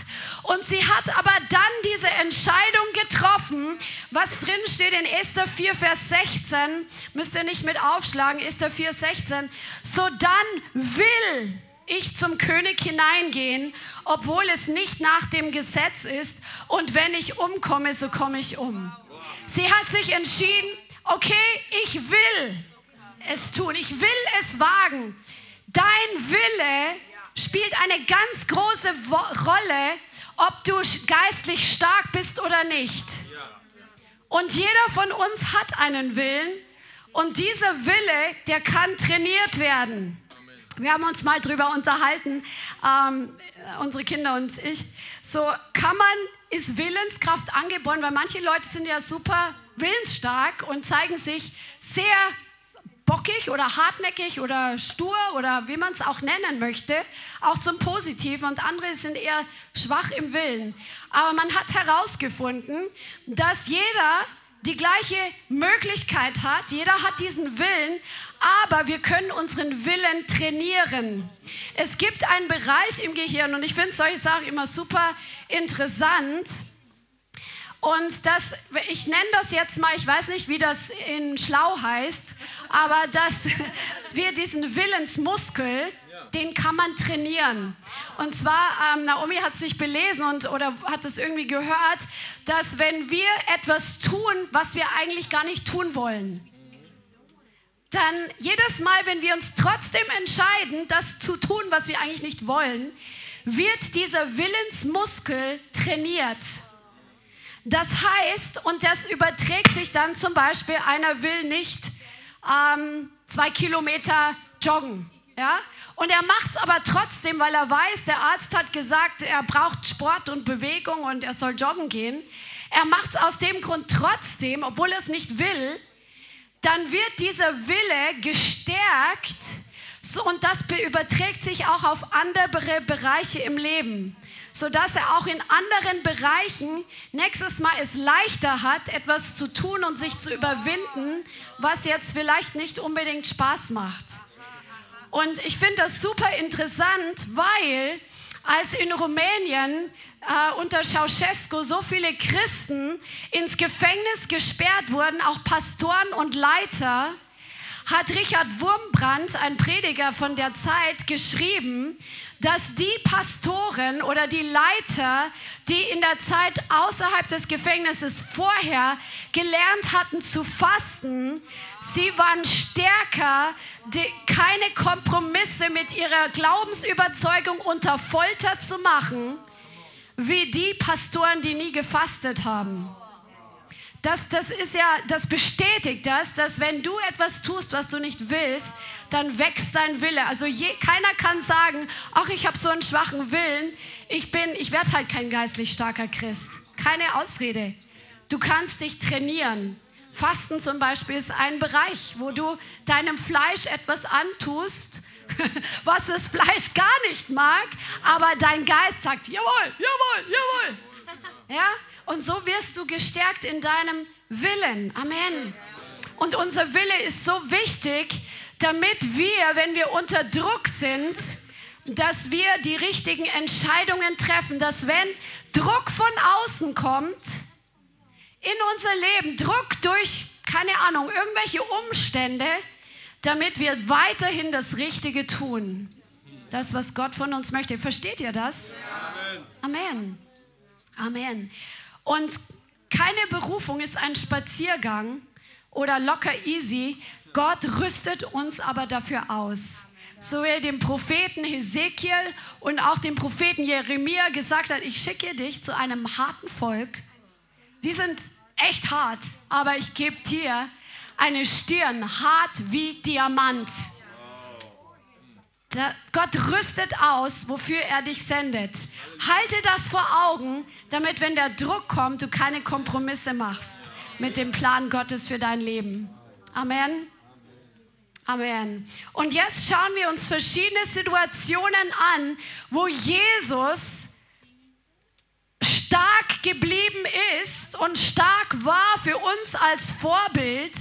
Und sie hat aber dann diese Entscheidung getroffen, was drin steht in Esther 4, Vers 16. Müsst ihr nicht mit aufschlagen, Esther 4, 16. So dann will ich zum König hineingehen, obwohl es nicht nach dem Gesetz ist. Und wenn ich umkomme, so komme ich um. Sie hat sich entschieden, okay, ich will es tun, ich will es wagen. Dein Wille spielt eine ganz große Rolle, ob du geistlich stark bist oder nicht. Und jeder von uns hat einen Willen und dieser Wille, der kann trainiert werden. Wir haben uns mal darüber unterhalten, ähm, unsere Kinder und ich. So kann man, ist Willenskraft angeboren, weil manche Leute sind ja super willensstark und zeigen sich sehr bockig oder hartnäckig oder stur oder wie man es auch nennen möchte, auch zum Positiven und andere sind eher schwach im Willen. Aber man hat herausgefunden, dass jeder die gleiche Möglichkeit hat, jeder hat diesen Willen, aber wir können unseren Willen trainieren. Es gibt einen Bereich im Gehirn und ich finde solche Sachen immer super interessant. Und das, ich nenne das jetzt mal, ich weiß nicht, wie das in Schlau heißt, aber dass wir diesen Willensmuskel, den kann man trainieren. Und zwar, ähm, Naomi hat sich belesen und, oder hat es irgendwie gehört, dass wenn wir etwas tun, was wir eigentlich gar nicht tun wollen, dann jedes Mal, wenn wir uns trotzdem entscheiden, das zu tun, was wir eigentlich nicht wollen, wird dieser Willensmuskel trainiert. Das heißt, und das überträgt sich dann zum Beispiel, einer will nicht ähm, zwei Kilometer joggen. Ja? Und er macht es aber trotzdem, weil er weiß, der Arzt hat gesagt, er braucht Sport und Bewegung und er soll joggen gehen. Er macht es aus dem Grund trotzdem, obwohl er es nicht will. Dann wird dieser Wille gestärkt so, und das überträgt sich auch auf andere Bereiche im Leben, sodass er auch in anderen Bereichen nächstes Mal es leichter hat, etwas zu tun und sich zu überwinden, was jetzt vielleicht nicht unbedingt Spaß macht. Und ich finde das super interessant, weil als in Rumänien äh, unter Ceausescu so viele Christen ins Gefängnis gesperrt wurden, auch Pastoren und Leiter, hat Richard Wurmbrand, ein Prediger von der Zeit, geschrieben, dass die Pastoren oder die Leiter, die in der Zeit außerhalb des Gefängnisses vorher gelernt hatten zu fasten, sie waren stärker, keine Kompromisse mit ihrer Glaubensüberzeugung unter Folter zu machen, wie die Pastoren, die nie gefastet haben das, das ist ja, das bestätigt das, dass wenn du etwas tust, was du nicht willst, dann wächst dein Wille. Also je, keiner kann sagen, ach, ich habe so einen schwachen Willen, ich bin, ich werde halt kein geistlich starker Christ. Keine Ausrede. Du kannst dich trainieren. Fasten zum Beispiel ist ein Bereich, wo du deinem Fleisch etwas antust, was das Fleisch gar nicht mag, aber dein Geist sagt, jawohl, jawohl, jawohl. Ja? Und so wirst du gestärkt in deinem Willen. Amen. Und unser Wille ist so wichtig, damit wir, wenn wir unter Druck sind, dass wir die richtigen Entscheidungen treffen, dass wenn Druck von außen kommt in unser Leben, Druck durch, keine Ahnung, irgendwelche Umstände, damit wir weiterhin das Richtige tun. Das, was Gott von uns möchte. Versteht ihr das? Amen. Amen. Und keine Berufung ist ein Spaziergang oder locker easy. Gott rüstet uns aber dafür aus. So wie er dem Propheten Hesekiel und auch dem Propheten Jeremia gesagt hat, ich schicke dich zu einem harten Volk. Die sind echt hart, aber ich gebe dir eine Stirn, hart wie Diamant. Gott rüstet aus, wofür er dich sendet. Halte das vor Augen, damit, wenn der Druck kommt, du keine Kompromisse machst mit dem Plan Gottes für dein Leben. Amen. Amen. Und jetzt schauen wir uns verschiedene Situationen an, wo Jesus stark geblieben ist und stark war für uns als Vorbild,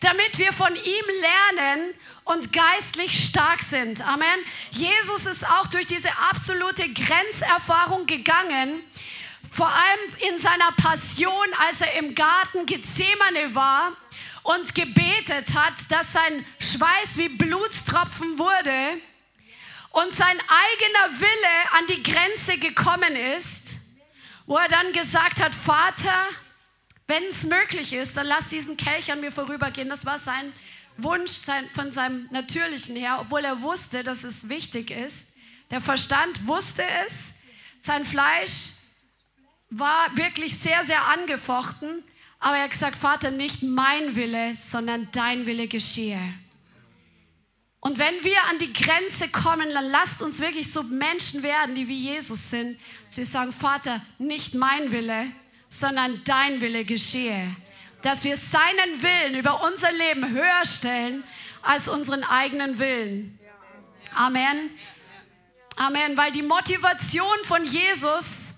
damit wir von ihm lernen und geistlich stark sind. Amen. Jesus ist auch durch diese absolute Grenzerfahrung gegangen, vor allem in seiner Passion, als er im Garten Gethsemane war und gebetet hat, dass sein Schweiß wie Blutstropfen wurde und sein eigener Wille an die Grenze gekommen ist, wo er dann gesagt hat, Vater, wenn es möglich ist, dann lass diesen Kelch an mir vorübergehen. Das war sein Wunsch von seinem Natürlichen her, obwohl er wusste, dass es wichtig ist. Der Verstand wusste es. Sein Fleisch war wirklich sehr, sehr angefochten. Aber er hat gesagt, Vater, nicht mein Wille, sondern dein Wille geschehe. Und wenn wir an die Grenze kommen, dann lasst uns wirklich so Menschen werden, die wie Jesus sind. Sie sagen, Vater, nicht mein Wille, sondern dein Wille geschehe dass wir seinen Willen über unser Leben höher stellen als unseren eigenen Willen. Amen. Amen, weil die Motivation von Jesus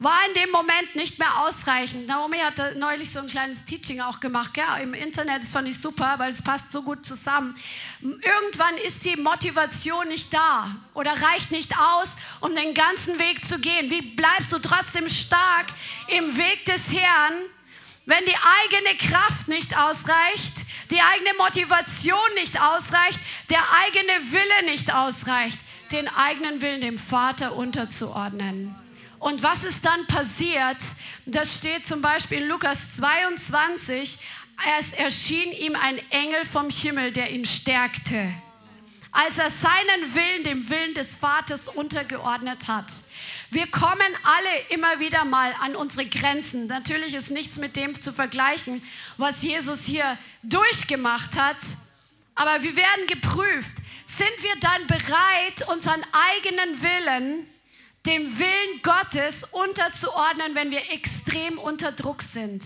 war in dem Moment nicht mehr ausreichend. Naomi hat neulich so ein kleines Teaching auch gemacht, gell? im Internet. Das fand ich super, weil es passt so gut zusammen. Irgendwann ist die Motivation nicht da oder reicht nicht aus, um den ganzen Weg zu gehen. Wie bleibst du trotzdem stark im Weg des Herrn? Wenn die eigene Kraft nicht ausreicht, die eigene Motivation nicht ausreicht, der eigene Wille nicht ausreicht, den eigenen Willen dem Vater unterzuordnen. Und was ist dann passiert? Das steht zum Beispiel in Lukas 22. es erschien ihm ein Engel vom Himmel, der ihn stärkte, als er seinen Willen dem Willen des Vaters untergeordnet hat. Wir kommen alle immer wieder mal an unsere Grenzen. Natürlich ist nichts mit dem zu vergleichen, was Jesus hier durchgemacht hat. Aber wir werden geprüft. Sind wir dann bereit, unseren eigenen Willen dem Willen Gottes unterzuordnen, wenn wir extrem unter Druck sind?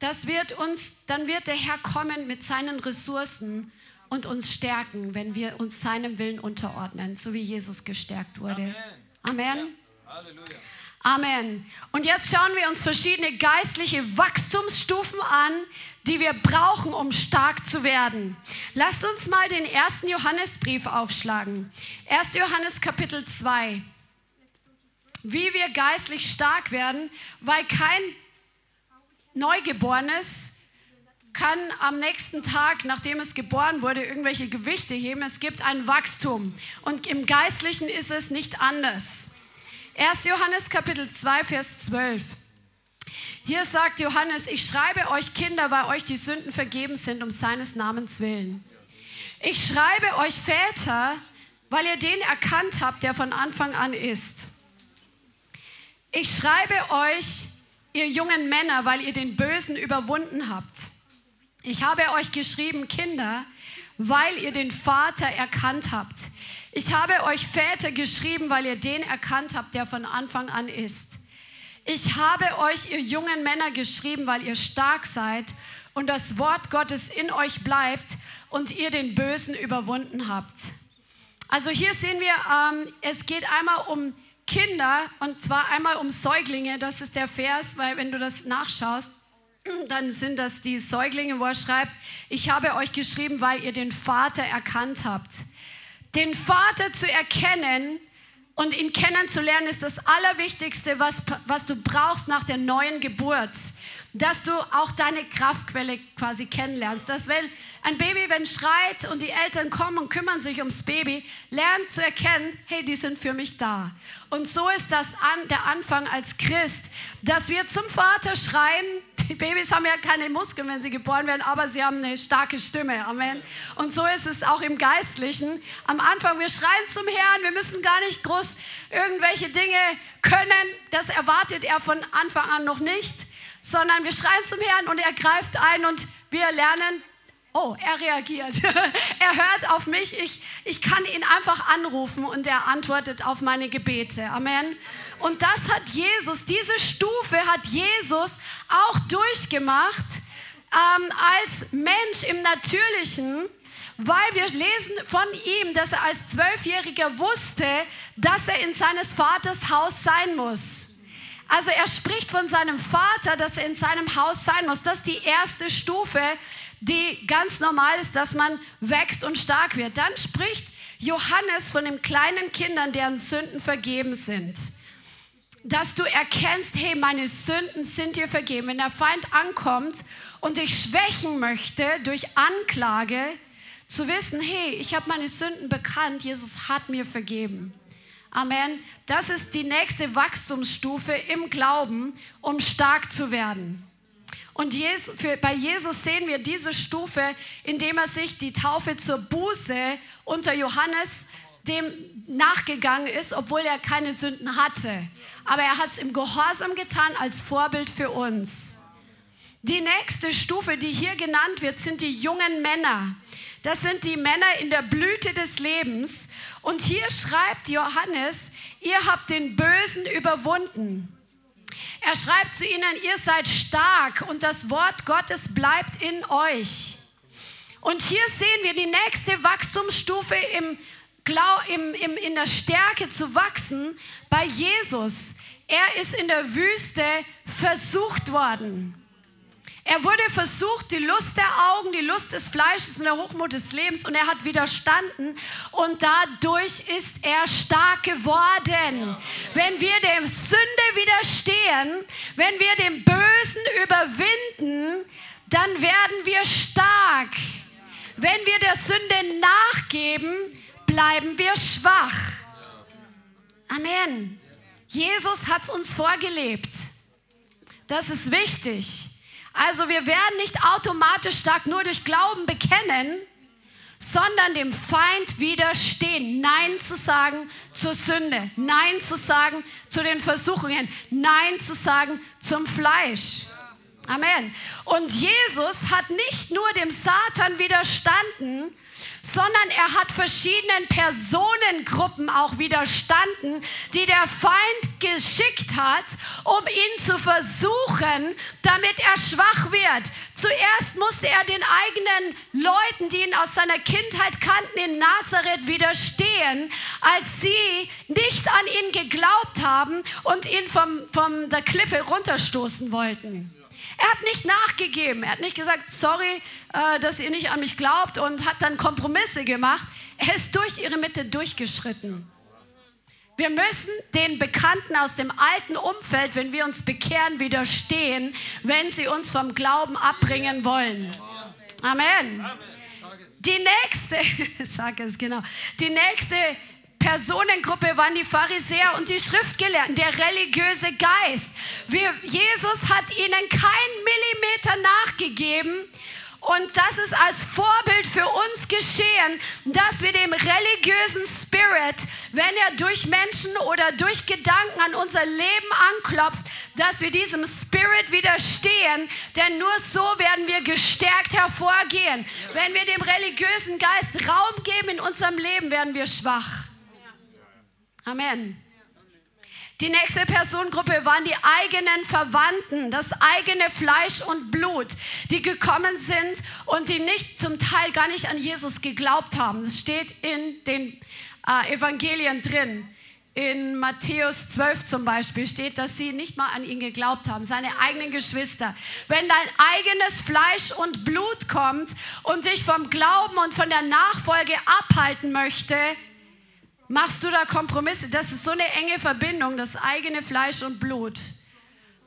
Das wird uns, dann wird der Herr kommen mit seinen Ressourcen und uns stärken, wenn wir uns seinem Willen unterordnen, so wie Jesus gestärkt wurde. Amen. Amen. Ja. Amen. Und jetzt schauen wir uns verschiedene geistliche Wachstumsstufen an, die wir brauchen, um stark zu werden. Lasst uns mal den ersten Johannesbrief aufschlagen. 1. Johannes Kapitel 2. Wie wir geistlich stark werden, weil kein Neugeborenes kann am nächsten Tag, nachdem es geboren wurde, irgendwelche Gewichte heben. Es gibt ein Wachstum. Und im Geistlichen ist es nicht anders. 1. Johannes Kapitel 2, Vers 12. Hier sagt Johannes, ich schreibe euch Kinder, weil euch die Sünden vergeben sind, um seines Namens willen. Ich schreibe euch Väter, weil ihr den erkannt habt, der von Anfang an ist. Ich schreibe euch, ihr jungen Männer, weil ihr den Bösen überwunden habt. Ich habe euch geschrieben, Kinder, weil ihr den Vater erkannt habt. Ich habe euch Väter geschrieben, weil ihr den erkannt habt, der von Anfang an ist. Ich habe euch, ihr jungen Männer, geschrieben, weil ihr stark seid und das Wort Gottes in euch bleibt und ihr den Bösen überwunden habt. Also hier sehen wir, ähm, es geht einmal um Kinder und zwar einmal um Säuglinge. Das ist der Vers, weil wenn du das nachschaust, dann sind das die Säuglinge, wo er schreibt, ich habe euch geschrieben, weil ihr den Vater erkannt habt. Den Vater zu erkennen und ihn kennenzulernen ist das Allerwichtigste, was, was du brauchst nach der neuen Geburt. Dass du auch deine Kraftquelle quasi kennenlernst. Dass wenn ein Baby, wenn schreit und die Eltern kommen und kümmern sich ums Baby, lernt zu erkennen, hey, die sind für mich da. Und so ist das an, der Anfang als Christ, dass wir zum Vater schreien, die Babys haben ja keine Muskeln, wenn sie geboren werden, aber sie haben eine starke Stimme. Amen. Und so ist es auch im Geistlichen. Am Anfang, wir schreien zum Herrn, wir müssen gar nicht groß irgendwelche Dinge können. Das erwartet er von Anfang an noch nicht, sondern wir schreien zum Herrn und er greift ein und wir lernen, Oh, er reagiert. er hört auf mich. Ich, ich kann ihn einfach anrufen und er antwortet auf meine Gebete. Amen. Und das hat Jesus, diese Stufe hat Jesus auch durchgemacht ähm, als Mensch im Natürlichen, weil wir lesen von ihm, dass er als Zwölfjähriger wusste, dass er in seines Vaters Haus sein muss. Also er spricht von seinem Vater, dass er in seinem Haus sein muss. Das ist die erste Stufe, die ganz normal ist, dass man wächst und stark wird. Dann spricht Johannes von den kleinen Kindern, deren Sünden vergeben sind dass du erkennst, hey, meine Sünden sind dir vergeben. Wenn der Feind ankommt und dich schwächen möchte durch Anklage, zu wissen, hey, ich habe meine Sünden bekannt, Jesus hat mir vergeben. Amen. Das ist die nächste Wachstumsstufe im Glauben, um stark zu werden. Und Jesus, für, bei Jesus sehen wir diese Stufe, indem er sich die Taufe zur Buße unter Johannes dem nachgegangen ist, obwohl er keine Sünden hatte aber er hat es im Gehorsam getan als Vorbild für uns. Die nächste Stufe, die hier genannt wird, sind die jungen Männer. Das sind die Männer in der Blüte des Lebens. Und hier schreibt Johannes, ihr habt den Bösen überwunden. Er schreibt zu ihnen, ihr seid stark und das Wort Gottes bleibt in euch. Und hier sehen wir die nächste Wachstumsstufe im im, im, in der Stärke zu wachsen bei Jesus. Er ist in der Wüste versucht worden. Er wurde versucht, die Lust der Augen, die Lust des Fleisches und der Hochmut des Lebens und er hat widerstanden und dadurch ist er stark geworden. Wenn wir der Sünde widerstehen, wenn wir dem Bösen überwinden, dann werden wir stark. Wenn wir der Sünde nachgeben, bleiben wir schwach. Amen. Jesus hat es uns vorgelebt. Das ist wichtig. Also wir werden nicht automatisch stark nur durch Glauben bekennen, sondern dem Feind widerstehen. Nein zu sagen zur Sünde, Nein zu sagen zu den Versuchungen, Nein zu sagen zum Fleisch. Amen. Und Jesus hat nicht nur dem Satan widerstanden, sondern er hat verschiedenen Personengruppen auch widerstanden, die der Feind geschickt hat, um ihn zu versuchen, damit er schwach wird. Zuerst musste er den eigenen Leuten, die ihn aus seiner Kindheit kannten, in Nazareth widerstehen, als sie nicht an ihn geglaubt haben und ihn vom, von der Klippe runterstoßen wollten. Er hat nicht nachgegeben. Er hat nicht gesagt, sorry, äh, dass ihr nicht an mich glaubt und hat dann Kompromisse gemacht. Er ist durch ihre Mitte durchgeschritten. Wir müssen den Bekannten aus dem alten Umfeld, wenn wir uns bekehren, widerstehen, wenn sie uns vom Glauben abbringen wollen. Amen. Die nächste, sage es genau, die nächste Personengruppe waren die Pharisäer und die Schriftgelehrten, der religiöse Geist. Wir, Jesus hat ihnen keinen Millimeter nachgegeben. Und das ist als Vorbild für uns geschehen, dass wir dem religiösen Spirit, wenn er durch Menschen oder durch Gedanken an unser Leben anklopft, dass wir diesem Spirit widerstehen, denn nur so werden wir gestärkt hervorgehen. Wenn wir dem religiösen Geist Raum geben in unserem Leben, werden wir schwach. Amen. Die nächste Personengruppe waren die eigenen Verwandten, das eigene Fleisch und Blut, die gekommen sind und die nicht zum Teil gar nicht an Jesus geglaubt haben. Das steht in den äh, Evangelien drin. In Matthäus 12 zum Beispiel steht, dass sie nicht mal an ihn geglaubt haben, seine eigenen Geschwister. Wenn dein eigenes Fleisch und Blut kommt und dich vom Glauben und von der Nachfolge abhalten möchte, Machst du da Kompromisse? Das ist so eine enge Verbindung, das eigene Fleisch und Blut.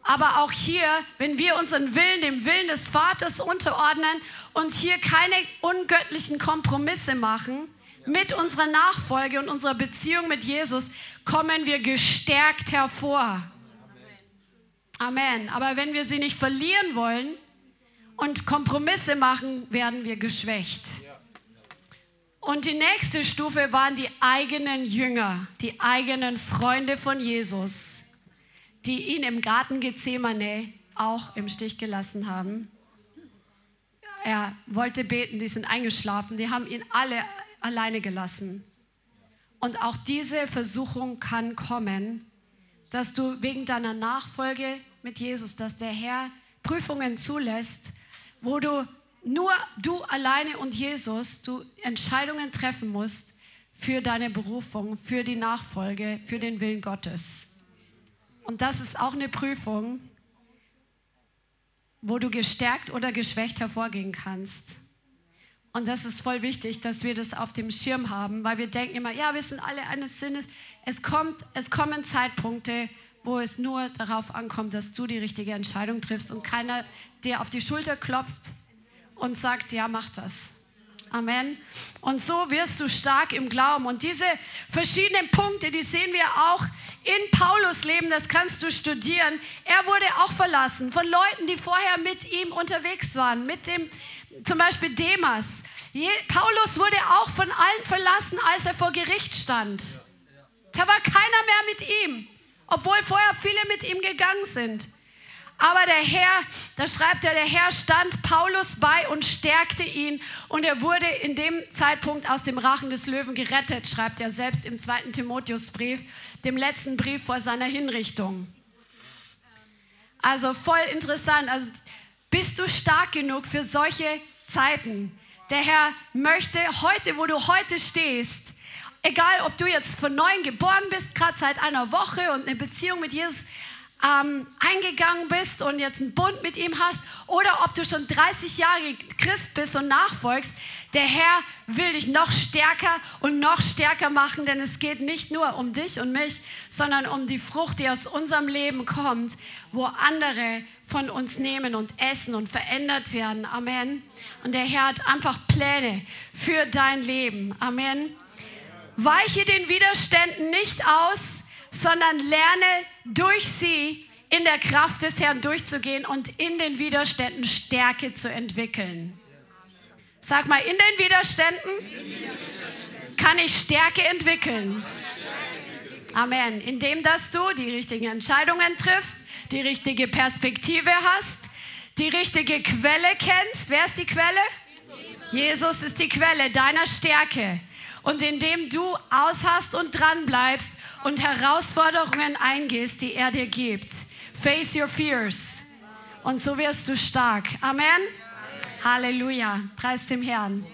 Aber auch hier, wenn wir unseren Willen dem Willen des Vaters unterordnen und hier keine ungöttlichen Kompromisse machen mit unserer Nachfolge und unserer Beziehung mit Jesus, kommen wir gestärkt hervor. Amen. Aber wenn wir sie nicht verlieren wollen und Kompromisse machen, werden wir geschwächt. Und die nächste Stufe waren die eigenen Jünger, die eigenen Freunde von Jesus, die ihn im Garten Gethsemane auch im Stich gelassen haben. Er wollte beten, die sind eingeschlafen, die haben ihn alle alleine gelassen. Und auch diese Versuchung kann kommen, dass du wegen deiner Nachfolge mit Jesus, dass der Herr Prüfungen zulässt, wo du nur du alleine und Jesus, du Entscheidungen treffen musst für deine Berufung, für die Nachfolge, für den Willen Gottes. Und das ist auch eine Prüfung, wo du gestärkt oder geschwächt hervorgehen kannst. Und das ist voll wichtig, dass wir das auf dem Schirm haben, weil wir denken immer, ja, wir sind alle eines Sinnes. Es, kommt, es kommen Zeitpunkte, wo es nur darauf ankommt, dass du die richtige Entscheidung triffst und keiner dir auf die Schulter klopft und sagt, ja, mach das. Amen. Und so wirst du stark im Glauben. Und diese verschiedenen Punkte, die sehen wir auch in Paulus Leben, das kannst du studieren. Er wurde auch verlassen von Leuten, die vorher mit ihm unterwegs waren, mit dem zum Beispiel Demas. Paulus wurde auch von allen verlassen, als er vor Gericht stand. Da war keiner mehr mit ihm, obwohl vorher viele mit ihm gegangen sind. Aber der Herr, da schreibt er, der Herr stand Paulus bei und stärkte ihn und er wurde in dem Zeitpunkt aus dem Rachen des Löwen gerettet, schreibt er selbst im zweiten Timotheusbrief, dem letzten Brief vor seiner Hinrichtung. Also voll interessant. Also bist du stark genug für solche Zeiten? Der Herr möchte heute, wo du heute stehst, egal ob du jetzt von neuem geboren bist, gerade seit einer Woche und eine Beziehung mit Jesus ähm, eingegangen bist und jetzt einen Bund mit ihm hast oder ob du schon 30 Jahre Christ bist und nachfolgst, der Herr will dich noch stärker und noch stärker machen, denn es geht nicht nur um dich und mich, sondern um die Frucht, die aus unserem Leben kommt, wo andere von uns nehmen und essen und verändert werden. Amen. Und der Herr hat einfach Pläne für dein Leben. Amen. Weiche den Widerständen nicht aus, sondern lerne durch sie in der Kraft des Herrn durchzugehen und in den Widerständen Stärke zu entwickeln. Sag mal, in den Widerständen kann ich Stärke entwickeln. Amen. Indem, dass du die richtigen Entscheidungen triffst, die richtige Perspektive hast, die richtige Quelle kennst. Wer ist die Quelle? Jesus ist die Quelle deiner Stärke. Und indem du aushast und dran bleibst und Herausforderungen eingehst, die er dir gibt. Face your fears. Und so wirst du stark. Amen. Halleluja. Preis dem Herrn.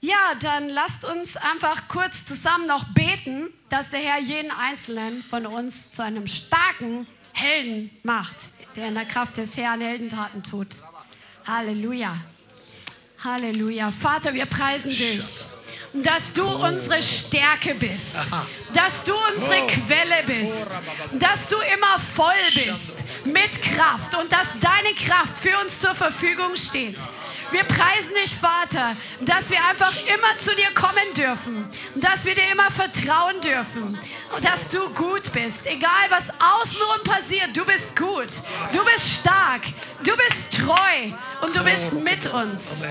Ja, dann lasst uns einfach kurz zusammen noch beten, dass der Herr jeden Einzelnen von uns zu einem starken Helden macht, der in der Kraft des Herrn Heldentaten tut. Halleluja. Halleluja. Vater, wir preisen dich dass du unsere Stärke bist, dass du unsere Quelle bist, dass du immer voll bist mit Kraft und dass deine Kraft für uns zur Verfügung steht. Wir preisen dich, Vater, dass wir einfach immer zu dir kommen dürfen, dass wir dir immer vertrauen dürfen, dass du gut bist. Egal was außenrum passiert, du bist gut, du bist stark, du bist treu und du bist mit uns.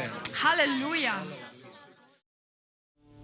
Halleluja.